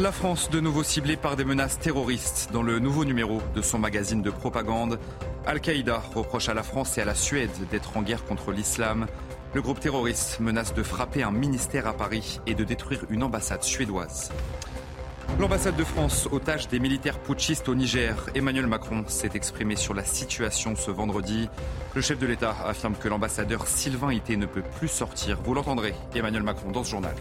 La France de nouveau ciblée par des menaces terroristes. Dans le nouveau numéro de son magazine de propagande, Al-Qaïda reproche à la France et à la Suède d'être en guerre contre l'islam. Le groupe terroriste menace de frapper un ministère à Paris et de détruire une ambassade suédoise. L'ambassade de France, otage des militaires putschistes au Niger, Emmanuel Macron s'est exprimé sur la situation ce vendredi. Le chef de l'État affirme que l'ambassadeur Sylvain Ité ne peut plus sortir. Vous l'entendrez, Emmanuel Macron, dans ce journal.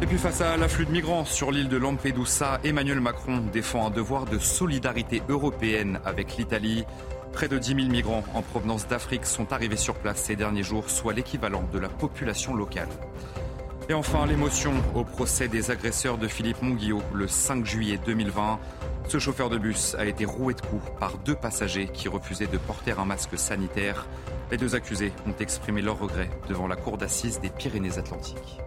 Et puis face à l'afflux de migrants sur l'île de Lampedusa, Emmanuel Macron défend un devoir de solidarité européenne avec l'Italie. Près de 10 000 migrants en provenance d'Afrique sont arrivés sur place ces derniers jours, soit l'équivalent de la population locale. Et enfin, l'émotion au procès des agresseurs de Philippe Monguillot le 5 juillet 2020. Ce chauffeur de bus a été roué de coups par deux passagers qui refusaient de porter un masque sanitaire. Les deux accusés ont exprimé leur regret devant la cour d'assises des Pyrénées-Atlantiques.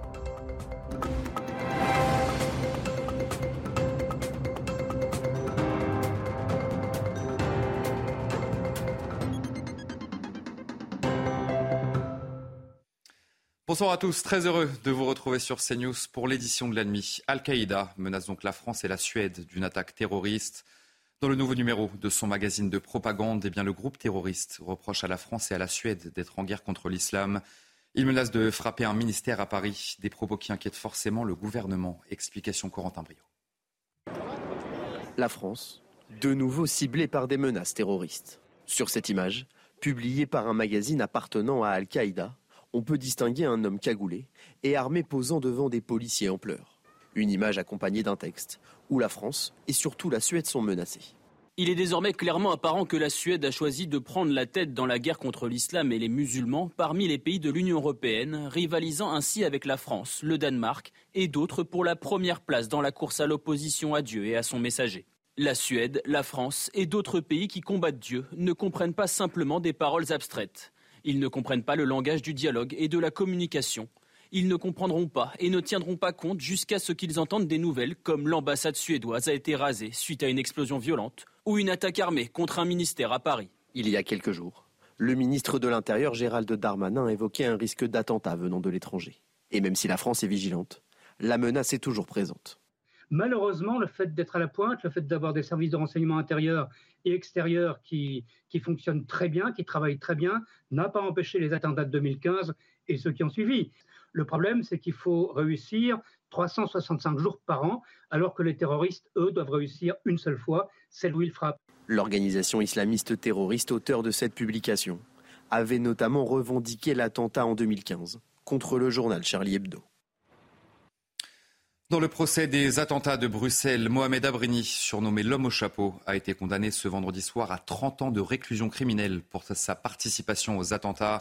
Bonsoir à tous, très heureux de vous retrouver sur CNews pour l'édition de nuit. Al-Qaïda menace donc la France et la Suède d'une attaque terroriste. Dans le nouveau numéro de son magazine de propagande, eh bien, le groupe terroriste reproche à la France et à la Suède d'être en guerre contre l'islam. Il menace de frapper un ministère à Paris, des propos qui inquiètent forcément le gouvernement. Explication Corentin Brio. La France, de nouveau ciblée par des menaces terroristes. Sur cette image, publiée par un magazine appartenant à Al-Qaïda, on peut distinguer un homme cagoulé et armé posant devant des policiers en pleurs. Une image accompagnée d'un texte où la France et surtout la Suède sont menacées. Il est désormais clairement apparent que la Suède a choisi de prendre la tête dans la guerre contre l'islam et les musulmans parmi les pays de l'Union européenne, rivalisant ainsi avec la France, le Danemark et d'autres pour la première place dans la course à l'opposition à Dieu et à son messager. La Suède, la France et d'autres pays qui combattent Dieu ne comprennent pas simplement des paroles abstraites. Ils ne comprennent pas le langage du dialogue et de la communication. Ils ne comprendront pas et ne tiendront pas compte jusqu'à ce qu'ils entendent des nouvelles comme l'ambassade suédoise a été rasée suite à une explosion violente ou une attaque armée contre un ministère à Paris. Il y a quelques jours, le ministre de l'Intérieur Gérald Darmanin évoquait un risque d'attentat venant de l'étranger. Et même si la France est vigilante, la menace est toujours présente. Malheureusement, le fait d'être à la pointe, le fait d'avoir des services de renseignement intérieur et extérieur qui, qui fonctionnent très bien, qui travaillent très bien, n'a pas empêché les attentats de 2015 et ceux qui ont suivi. Le problème, c'est qu'il faut réussir 365 jours par an, alors que les terroristes, eux, doivent réussir une seule fois, celle où ils frappent. L'organisation islamiste terroriste auteur de cette publication avait notamment revendiqué l'attentat en 2015 contre le journal Charlie Hebdo. Dans le procès des attentats de Bruxelles, Mohamed Abrini, surnommé l'homme au chapeau, a été condamné ce vendredi soir à 30 ans de réclusion criminelle pour sa participation aux attentats.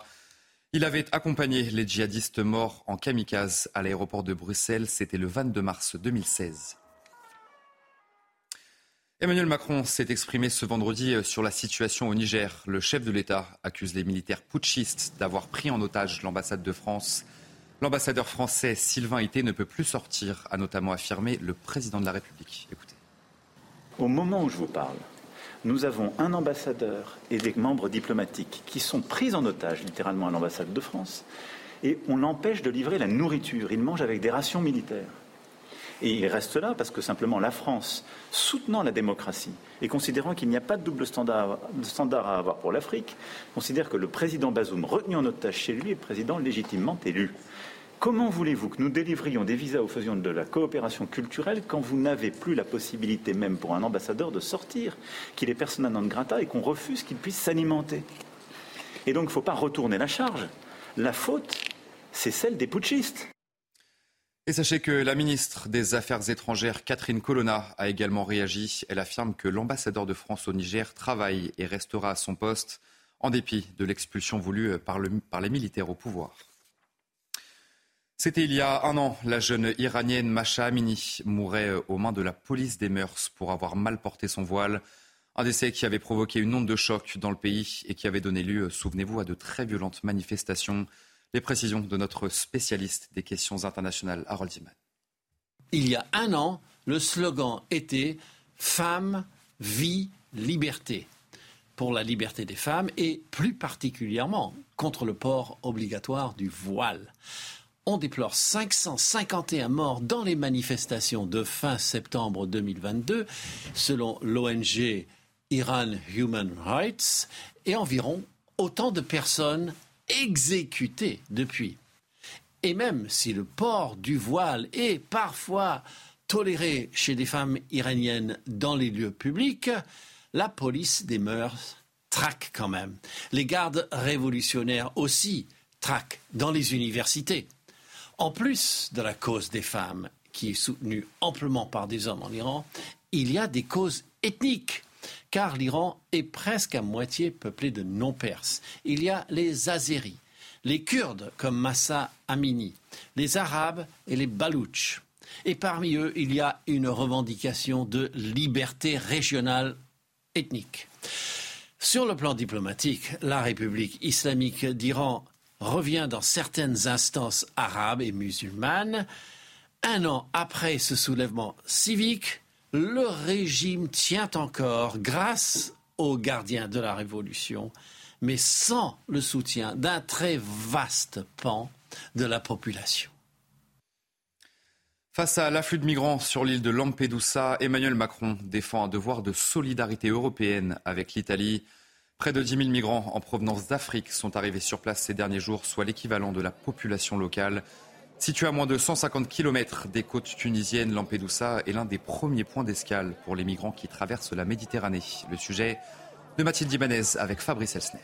Il avait accompagné les djihadistes morts en kamikaze à l'aéroport de Bruxelles. C'était le 22 mars 2016. Emmanuel Macron s'est exprimé ce vendredi sur la situation au Niger. Le chef de l'État accuse les militaires putschistes d'avoir pris en otage l'ambassade de France. L'ambassadeur français Sylvain Ité ne peut plus sortir, a notamment affirmé le président de la République. Écoutez. Au moment où je vous parle, nous avons un ambassadeur et des membres diplomatiques qui sont pris en otage littéralement à l'ambassade de France et on l'empêche de livrer la nourriture. Il mange avec des rations militaires. Et il reste là parce que simplement la France, soutenant la démocratie et considérant qu'il n'y a pas de double standard, standard à avoir pour l'Afrique, considère que le président Bazoum, retenu en otage chez lui, est président légitimement élu. Comment voulez-vous que nous délivrions des visas ou faisions de la coopération culturelle quand vous n'avez plus la possibilité même pour un ambassadeur de sortir, qu'il est persona non grata et qu'on refuse qu'il puisse s'alimenter? Et donc il ne faut pas retourner la charge. La faute, c'est celle des putschistes. Et sachez que la ministre des Affaires étrangères, Catherine Colonna, a également réagi. Elle affirme que l'ambassadeur de France au Niger travaille et restera à son poste en dépit de l'expulsion voulue par, par les militaires au pouvoir. C'était il y a un an. La jeune iranienne Masha Amini mourait aux mains de la police des mœurs pour avoir mal porté son voile. Un décès qui avait provoqué une onde de choc dans le pays et qui avait donné lieu, souvenez-vous, à de très violentes manifestations. Les précisions de notre spécialiste des questions internationales, Harold Ziman. Il y a un an, le slogan était Femme, vie, liberté pour la liberté des femmes et plus particulièrement contre le port obligatoire du voile. On déplore 551 morts dans les manifestations de fin septembre 2022, selon l'ONG Iran Human Rights, et environ autant de personnes exécutées depuis. Et même si le port du voile est parfois toléré chez des femmes iraniennes dans les lieux publics, la police des mœurs traque quand même. Les gardes révolutionnaires aussi traquent dans les universités. En plus de la cause des femmes, qui est soutenue amplement par des hommes en Iran, il y a des causes ethniques car l'Iran est presque à moitié peuplé de non-perses. Il y a les Azéris, les Kurdes comme Massa Amini, les Arabes et les Balouches. Et parmi eux, il y a une revendication de liberté régionale ethnique. Sur le plan diplomatique, la République islamique d'Iran revient dans certaines instances arabes et musulmanes. Un an après ce soulèvement civique, le régime tient encore grâce aux gardiens de la Révolution, mais sans le soutien d'un très vaste pan de la population. Face à l'afflux de migrants sur l'île de Lampedusa, Emmanuel Macron défend un devoir de solidarité européenne avec l'Italie. Près de 10 000 migrants en provenance d'Afrique sont arrivés sur place ces derniers jours, soit l'équivalent de la population locale. Situé à moins de 150 km des côtes tunisiennes, Lampedusa est l'un des premiers points d'escale pour les migrants qui traversent la Méditerranée. Le sujet de Mathilde Ibanez avec Fabrice Elsner.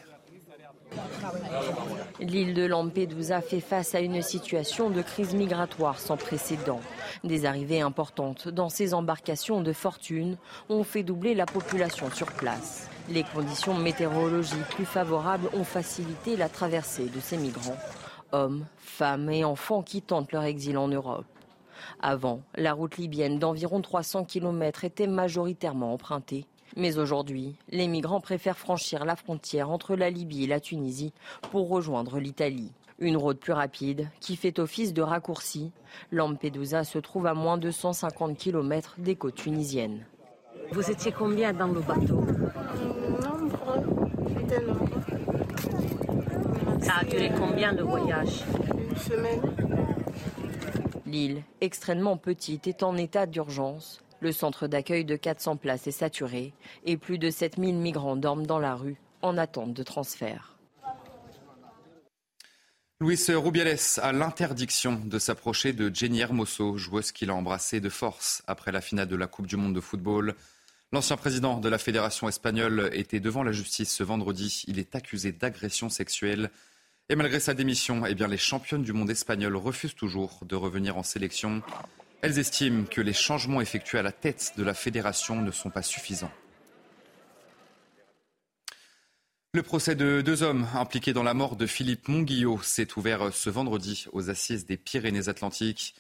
L'île de Lampedusa fait face à une situation de crise migratoire sans précédent. Des arrivées importantes dans ces embarcations de fortune ont fait doubler la population sur place. Les conditions météorologiques plus favorables ont facilité la traversée de ces migrants. Hommes, femmes et enfants qui tentent leur exil en Europe. Avant, la route libyenne d'environ 300 km était majoritairement empruntée. Mais aujourd'hui, les migrants préfèrent franchir la frontière entre la Libye et la Tunisie pour rejoindre l'Italie. Une route plus rapide qui fait office de raccourci. Lampedusa se trouve à moins de 150 km des côtes tunisiennes. Vous étiez combien dans le bateau? Ça a duré combien le voyage Une semaine. L'île, extrêmement petite, est en état d'urgence. Le centre d'accueil de 400 places est saturé et plus de 7000 migrants dorment dans la rue en attente de transfert. Luis Rubiales a l'interdiction de s'approcher de Jenny Hermoso, joueuse qu'il a embrassée de force après la finale de la Coupe du Monde de football. L'ancien président de la Fédération espagnole était devant la justice ce vendredi. Il est accusé d'agression sexuelle. Et malgré sa démission, eh les championnes du monde espagnol refusent toujours de revenir en sélection. Elles estiment que les changements effectués à la tête de la fédération ne sont pas suffisants. Le procès de deux hommes impliqués dans la mort de Philippe Monguillot s'est ouvert ce vendredi aux assises des Pyrénées-Atlantiques.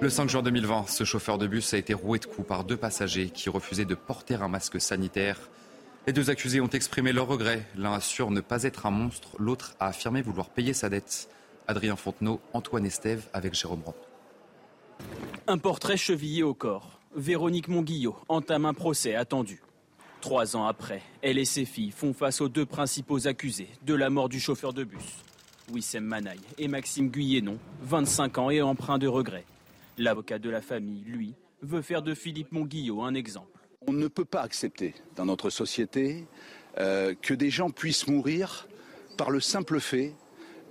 Le 5 juin 2020, ce chauffeur de bus a été roué de coups par deux passagers qui refusaient de porter un masque sanitaire. Les deux accusés ont exprimé leur regret. L'un assure ne pas être un monstre, l'autre a affirmé vouloir payer sa dette. Adrien Fontenot, Antoine Estève avec Jérôme Brandt. Un portrait chevillé au corps. Véronique Monguillot entame un procès attendu. Trois ans après, elle et ses filles font face aux deux principaux accusés de la mort du chauffeur de bus. Wissem Manaï et Maxime Guyénon, 25 ans et empreint de regret. L'avocat de la famille, lui, veut faire de Philippe Monguillot un exemple. On ne peut pas accepter dans notre société euh, que des gens puissent mourir par le simple fait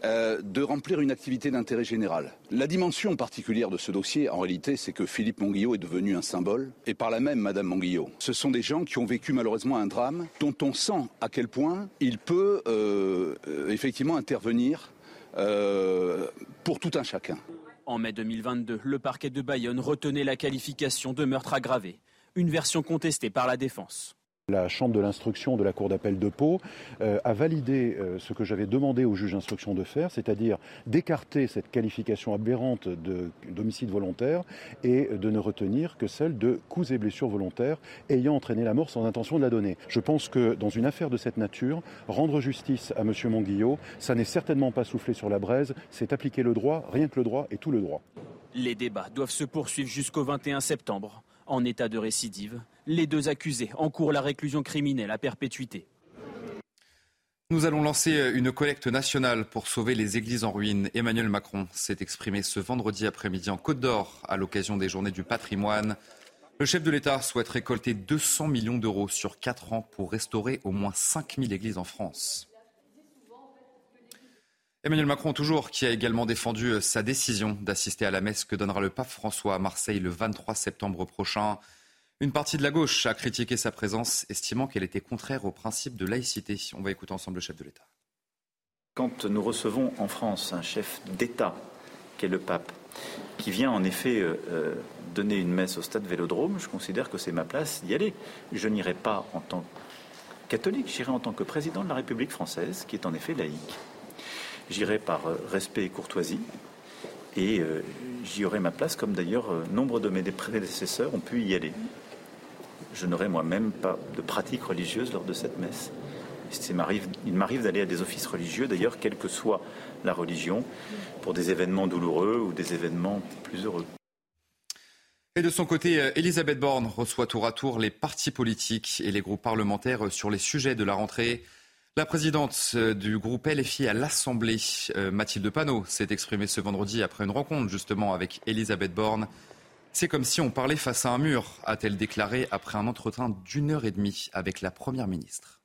euh, de remplir une activité d'intérêt général. La dimension particulière de ce dossier, en réalité, c'est que Philippe Monguillot est devenu un symbole, et par la même Madame Monguillot. Ce sont des gens qui ont vécu malheureusement un drame dont on sent à quel point il peut euh, effectivement intervenir pour tout un chacun. En mai 2022, le parquet de Bayonne retenait la qualification de meurtre aggravé, une version contestée par la défense. La Chambre de l'instruction de la Cour d'appel de Pau euh, a validé euh, ce que j'avais demandé au juge d'instruction de faire, c'est-à-dire d'écarter cette qualification aberrante d'homicide volontaire et de ne retenir que celle de coups et blessures volontaires ayant entraîné la mort sans intention de la donner. Je pense que dans une affaire de cette nature, rendre justice à M. Monguillot, ça n'est certainement pas souffler sur la braise, c'est appliquer le droit, rien que le droit et tout le droit. Les débats doivent se poursuivre jusqu'au 21 septembre. En état de récidive, les deux accusés encourent la réclusion criminelle à perpétuité. Nous allons lancer une collecte nationale pour sauver les églises en ruine. Emmanuel Macron s'est exprimé ce vendredi après-midi en Côte d'Or à l'occasion des journées du patrimoine. Le chef de l'État souhaite récolter 200 millions d'euros sur 4 ans pour restaurer au moins 5000 églises en France. Emmanuel Macron, toujours, qui a également défendu sa décision d'assister à la messe que donnera le pape François à Marseille le 23 septembre prochain. Une partie de la gauche a critiqué sa présence, estimant qu'elle était contraire au principe de laïcité. On va écouter ensemble le chef de l'État. Quand nous recevons en France un chef d'État, qui est le pape, qui vient en effet euh, euh, donner une messe au stade Vélodrome, je considère que c'est ma place d'y aller. Je n'irai pas en tant que catholique, j'irai en tant que président de la République française, qui est en effet laïque. J'irai par euh, respect et courtoisie, et j'y aurai ma place, comme d'ailleurs nombre de mes prédécesseurs ont pu y aller je n'aurai moi-même pas de pratique religieuse lors de cette messe. Il m'arrive d'aller à des offices religieux, d'ailleurs, quelle que soit la religion, pour des événements douloureux ou des événements plus heureux. Et de son côté, Elisabeth Borne reçoit tour à tour les partis politiques et les groupes parlementaires sur les sujets de la rentrée. La présidente du groupe LFI à l'Assemblée, euh, Mathilde Panot, s'est exprimée ce vendredi après une rencontre justement avec Elisabeth Borne. C'est comme si on parlait face à un mur, a-t-elle déclaré après un entretien d'une heure et demie avec la Première ministre.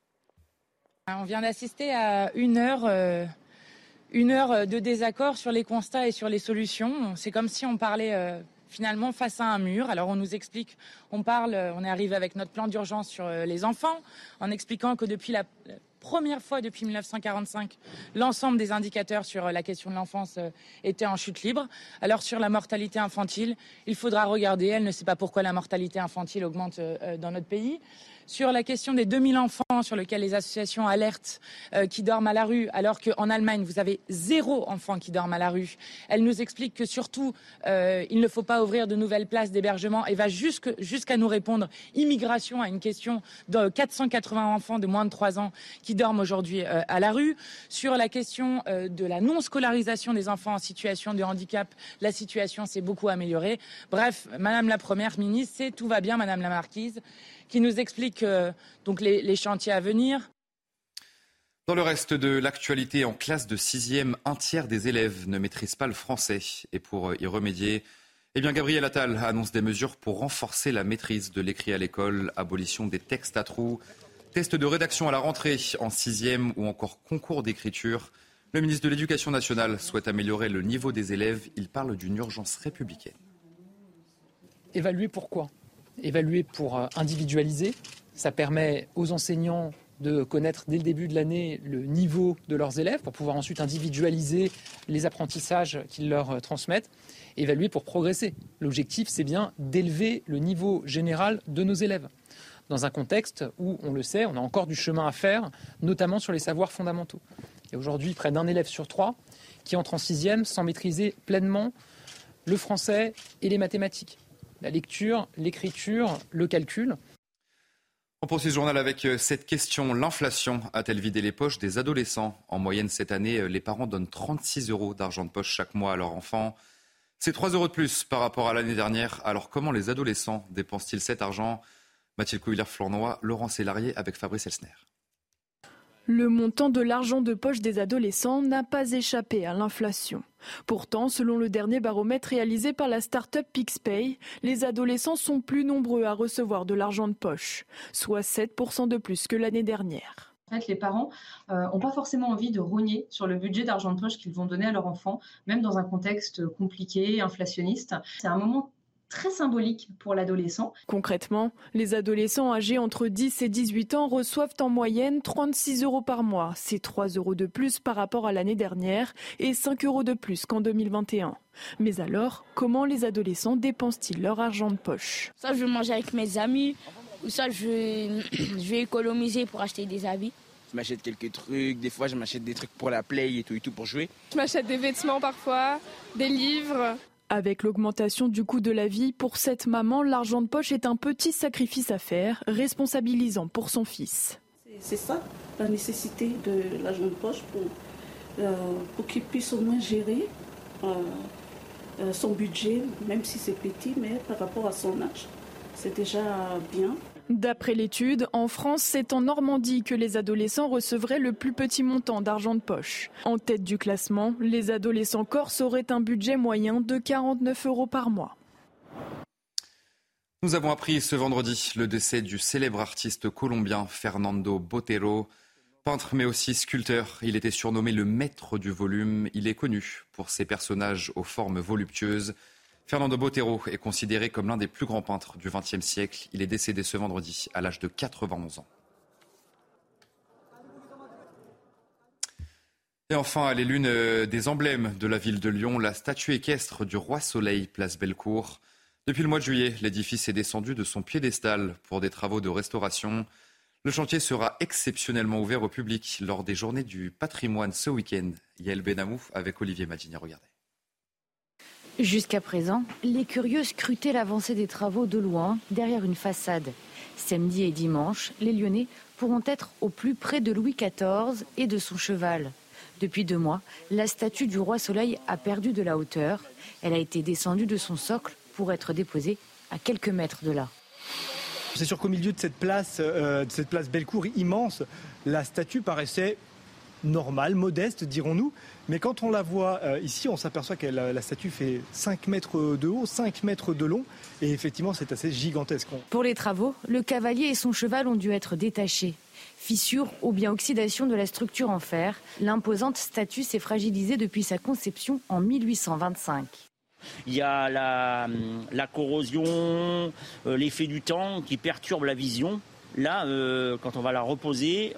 On vient d'assister à une heure, euh, une heure de désaccord sur les constats et sur les solutions. C'est comme si on parlait euh, finalement face à un mur. Alors on nous explique, on parle, on est arrivé avec notre plan d'urgence sur euh, les enfants, en expliquant que depuis la première fois depuis 1945, l'ensemble des indicateurs sur la question de l'enfance euh, étaient en chute libre. Alors sur la mortalité infantile, il faudra regarder. Elle ne sait pas pourquoi la mortalité infantile augmente euh, euh, dans notre pays sur la question des 2000 enfants sur lesquels les associations alertent euh, qui dorment à la rue, alors qu'en Allemagne, vous avez zéro enfant qui dorment à la rue. Elle nous explique que surtout, euh, il ne faut pas ouvrir de nouvelles places d'hébergement et va jusqu'à nous répondre immigration à une question de 480 enfants de moins de 3 ans qui dorment aujourd'hui euh, à la rue. Sur la question de la non-scolarisation des enfants en situation de handicap, la situation s'est beaucoup améliorée. Bref, Madame la Première ministre, c'est tout va bien, Madame la Marquise qui nous explique euh, donc les, chantiers à venir. Dans le reste de l'actualité, en classe de sixième, un tiers des élèves ne maîtrisent pas le français. Et pour euh, y remédier, eh bien, Gabriel Attal annonce des mesures pour renforcer la maîtrise de l'écrit à l'école, abolition des textes à trous, tests de rédaction à la rentrée en sixième ou encore concours d'écriture. Le ministre de l'Éducation nationale souhaite améliorer le niveau des élèves. Il parle d'une urgence républicaine. Évaluer pourquoi évaluer pour euh, individualiser. Ça permet aux enseignants de connaître dès le début de l'année le niveau de leurs élèves pour pouvoir ensuite individualiser les apprentissages qu'ils leur euh, transmettent, évaluer pour progresser. L'objectif, c'est bien d'élever le niveau général de nos élèves dans un contexte où, on le sait, on a encore du chemin à faire, notamment sur les savoirs fondamentaux. Il y a aujourd'hui près d'un élève sur trois qui entre en sixième sans maîtriser pleinement le français et les mathématiques la lecture, l'écriture, le calcul. On poursuit ce journal avec euh, cette question. L'inflation a-t-elle vidé les poches des adolescents? En moyenne, cette année, euh, les parents donnent 36 euros d'argent de poche chaque mois à leur enfant. C'est 3 euros de plus par rapport à l'année dernière. Alors comment les adolescents dépensent-ils cet argent? Mathilde Couillard-Flournoy, Laurent Sélarié avec Fabrice Elsner. Le montant de l'argent de poche des adolescents n'a pas échappé à l'inflation. Pourtant, selon le dernier baromètre réalisé par la start-up PixPay, les adolescents sont plus nombreux à recevoir de l'argent de poche, soit 7% de plus que l'année dernière. En fait, les parents n'ont euh, pas forcément envie de rogner sur le budget d'argent de poche qu'ils vont donner à leur enfant, même dans un contexte compliqué, inflationniste. C'est un moment très symbolique pour l'adolescent. Concrètement, les adolescents âgés entre 10 et 18 ans reçoivent en moyenne 36 euros par mois. C'est 3 euros de plus par rapport à l'année dernière et 5 euros de plus qu'en 2021. Mais alors, comment les adolescents dépensent-ils leur argent de poche? Ça, je vais manger avec mes amis, ou ça, je vais, je vais économiser pour acheter des habits. Je m'achète quelques trucs, des fois je m'achète des trucs pour la play et tout et tout pour jouer. Je m'achète des vêtements parfois, des livres. Avec l'augmentation du coût de la vie, pour cette maman, l'argent de poche est un petit sacrifice à faire, responsabilisant pour son fils. C'est ça, la nécessité de l'argent de poche pour, euh, qu'il puisse au moins gérer euh, euh, son budget, même si c'est petit, mais par rapport à son âge. C'est déjà bien. D'après l'étude, en France, c'est en Normandie que les adolescents recevraient le plus petit montant d'argent de poche. En tête du classement, les adolescents corses auraient un budget moyen de 49 euros par mois. Nous avons appris ce vendredi le décès du célèbre artiste colombien Fernando Botero. Peintre mais aussi sculpteur, il était surnommé le maître du volume. Il est connu pour ses personnages aux formes voluptueuses. Fernando Botero est considéré comme l'un des plus grands peintres du XXe siècle. Il est décédé ce vendredi à l'âge de 91 ans. Et enfin, elle est l'une euh, des emblèmes de la ville de Lyon, la statue équestre du roi Soleil, place Bellecour. Depuis le mois de juillet, l'édifice est descendu de son piédestal pour des travaux de restauration. Le chantier sera exceptionnellement ouvert au public lors des journées du patrimoine ce week-end. Yael Benamou avec Olivier Magini, regardez. Jusqu'à présent, les curieux scrutaient l'avancée des travaux de loin, derrière une façade. Samedi et dimanche, les Lyonnais pourront être au plus près de Louis XIV et de son cheval. Depuis deux mois, la statue du roi Soleil a perdu de la hauteur. Elle a été descendue de son socle pour être déposée à quelques mètres de là. C'est sûr qu'au milieu de cette place, euh, de cette place Bellecour immense, la statue paraissait normale, modeste, dirons-nous. Mais quand on la voit euh, ici, on s'aperçoit que la, la, statue fait 5 mètres de haut, 5 mètres de long. Et effectivement, c'est assez gigantesque. Pour les travaux, le cavalier et son cheval ont dû être détachés. Fissure ou bien oxydation de la structure en fer, l'imposante statue s'est fragilisée depuis sa conception en 1825. Il y a la, la corrosion, euh, l'effet du temps qui perturbe la vision. Là, euh, quand on va la reposer,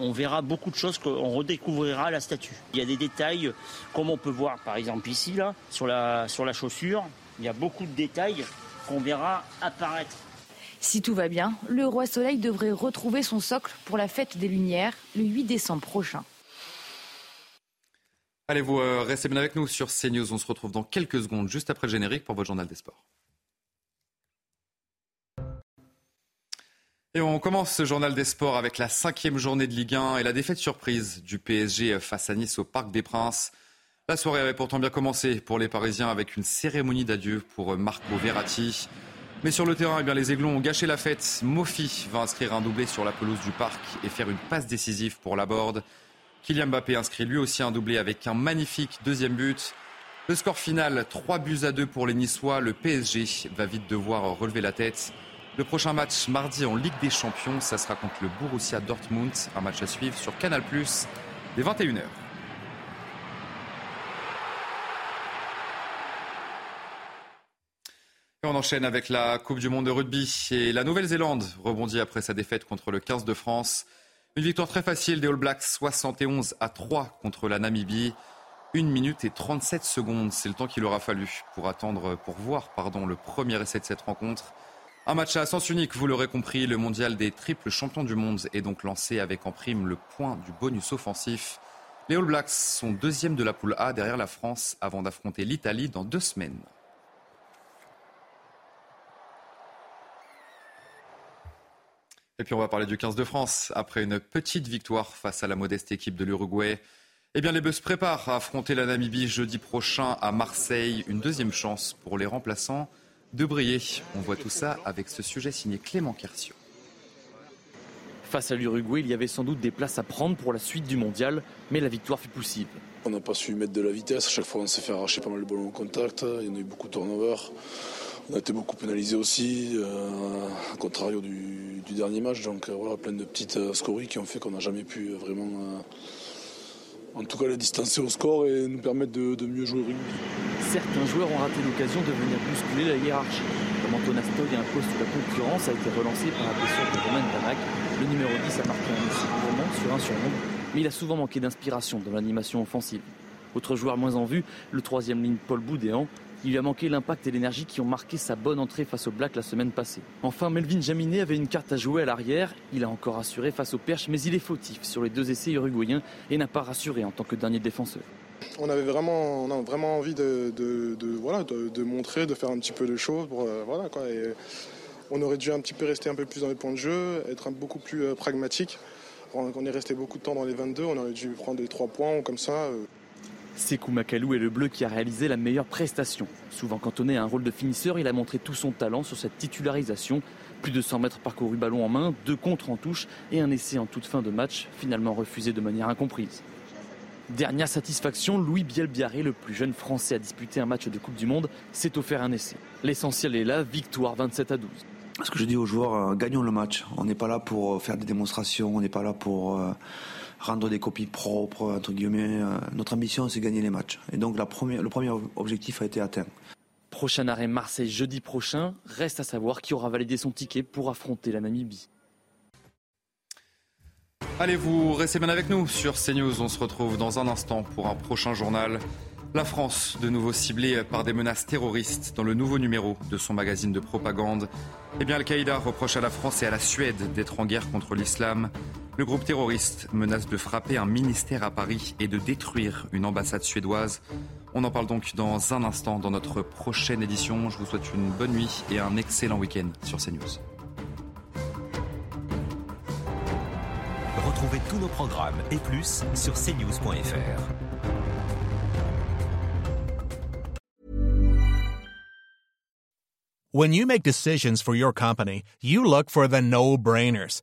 on, on, verra beaucoup de choses, qu'on redécouvrira la statue. Il y a des détails, comme on peut voir par exemple ici, là, sur la, sur la chaussure. Il y a beaucoup de détails qu'on verra apparaître. Si tout va bien, le roi Soleil devrait retrouver son socle pour la fête des Lumières le 8 décembre prochain. Allez, vous euh, restez bien avec nous sur CNews. On se retrouve dans quelques secondes, juste après le générique, pour votre journal des sports. Et on commence ce journal des sports avec la cinquième journée de Ligue 1 et la défaite surprise du PSG face à Nice au Parc des Princes. La soirée avait pourtant bien commencé pour les Parisiens avec une cérémonie d'adieu pour Marco Verratti. Mais sur le terrain, eh bien, les Aiglons ont gâché la fête. Mofi va inscrire un doublé sur la pelouse du parc et faire une passe décisive pour la board. Kylian Mbappé inscrit lui aussi un doublé avec un magnifique deuxième but. Le score final, 3 buts à 2 pour les Niçois. Le PSG va vite devoir relever la tête. Le prochain match mardi en Ligue des Champions, ça sera contre le Borussia Dortmund. Un match à suivre sur Canal+, dès 21h. Et on enchaîne avec la Coupe du Monde de rugby. Et la Nouvelle-Zélande rebondit après sa défaite contre le 15 de France. Une victoire très facile des All Blacks, 71 à 3 contre la Namibie. 1 minute et 37 secondes, c'est le temps qu'il aura fallu pour attendre, pour voir le premier essai de cette rencontre. Un match à sens unique, vous l'aurez compris, le mondial des triples champions du monde est donc lancé avec en prime le point du bonus offensif. Les All Blacks sont deuxième de la poule A derrière la France avant d'affronter l'Italie dans deux semaines. Et puis on va parler du 15 de France. Après une petite victoire face à la modeste équipe de l'Uruguay, eh bien les Buzz préparent à affronter la Namibie jeudi prochain à Marseille. Une deuxième chance pour les remplaçants de briller. On voit tout ça avec ce sujet signé Clément Kercio. Face à l'Uruguay, il y avait sans doute des places à prendre pour la suite du mondial, mais la victoire fut possible. On n'a pas su mettre de la vitesse. À chaque fois, on s'est fait arracher pas mal de ballons au contact. Il y en a eu beaucoup de turnover. On a été beaucoup pénalisé aussi, euh, à contrario du, du, dernier match. Donc euh, voilà, plein de petites euh, scories qui ont fait qu'on n'a jamais pu vraiment, euh, en tout cas, les distancer au score et nous permettre de, de, mieux jouer au rugby. Certains joueurs ont raté l'occasion de venir bousculer la hiérarchie. Comme Antonin Stoy impose sous la concurrence a été relancé par la blessure de Romain Damac. Le numéro 10 a marqué un essai sur un surnombre, mais il a souvent manqué d'inspiration dans l'animation offensive. Autre joueur moins en vue, le troisième ligne Paul Boudéan, il lui a manqué l'impact et l'énergie qui ont marqué sa bonne entrée face au Black la semaine passée. Enfin, Melvin Jaminet avait une carte à jouer à l'arrière. Il a encore assuré face au Perche, mais il est fautif sur les deux essais uruguayens et n'a pas rassuré en tant que dernier défenseur. On avait vraiment, on a vraiment envie de, voilà, de, montrer, de faire un petit peu de choses. Pour, euh, voilà, quoi. On aurait dû un petit peu rester un peu plus dans les points de jeu, être beaucoup plus euh, pragmatique. On, est resté beaucoup de temps dans les 22, on aurait dû prendre les 3 points comme ça. Euh. Sekou Makalou est le bleu qui a réalisé la meilleure prestation. Souvent cantonné à un rôle de finisseur, il a montré tout son talent sur cette titularisation. Plus de 100 mètres parcourus ballon en main, deux contres en touche et un essai en toute fin de match, finalement refusé de manière incomprise. Dernière satisfaction, Louis Bielbiaré, le plus jeune Français à disputer un match de Coupe du Monde, s'est offert un essai. L'essentiel est là, victoire 27 à 12. Ce que je dis aux joueurs, euh, gagnons le match. On n'est pas là pour euh, faire des démonstrations, on n'est pas là pour euh, rendre des copies propres, entre guillemets. Notre ambition, c'est gagner les matchs. Et donc la première, le premier objectif a été atteint. Prochain arrêt Marseille jeudi prochain. Reste à savoir qui aura validé son ticket pour affronter la Namibie. Allez, vous restez bien avec nous sur CNews. On se retrouve dans un instant pour un prochain journal. La France, de nouveau ciblée par des menaces terroristes dans le nouveau numéro de son magazine de propagande. Eh bien, Al-Qaïda reproche à la France et à la Suède d'être en guerre contre l'islam. Le groupe terroriste menace de frapper un ministère à Paris et de détruire une ambassade suédoise. On en parle donc dans un instant dans notre prochaine édition. Je vous souhaite une bonne nuit et un excellent week-end sur CNews. Retrouvez tous nos programmes et plus sur cnews.fr. When you make decisions for your company, you look for the no-brainers.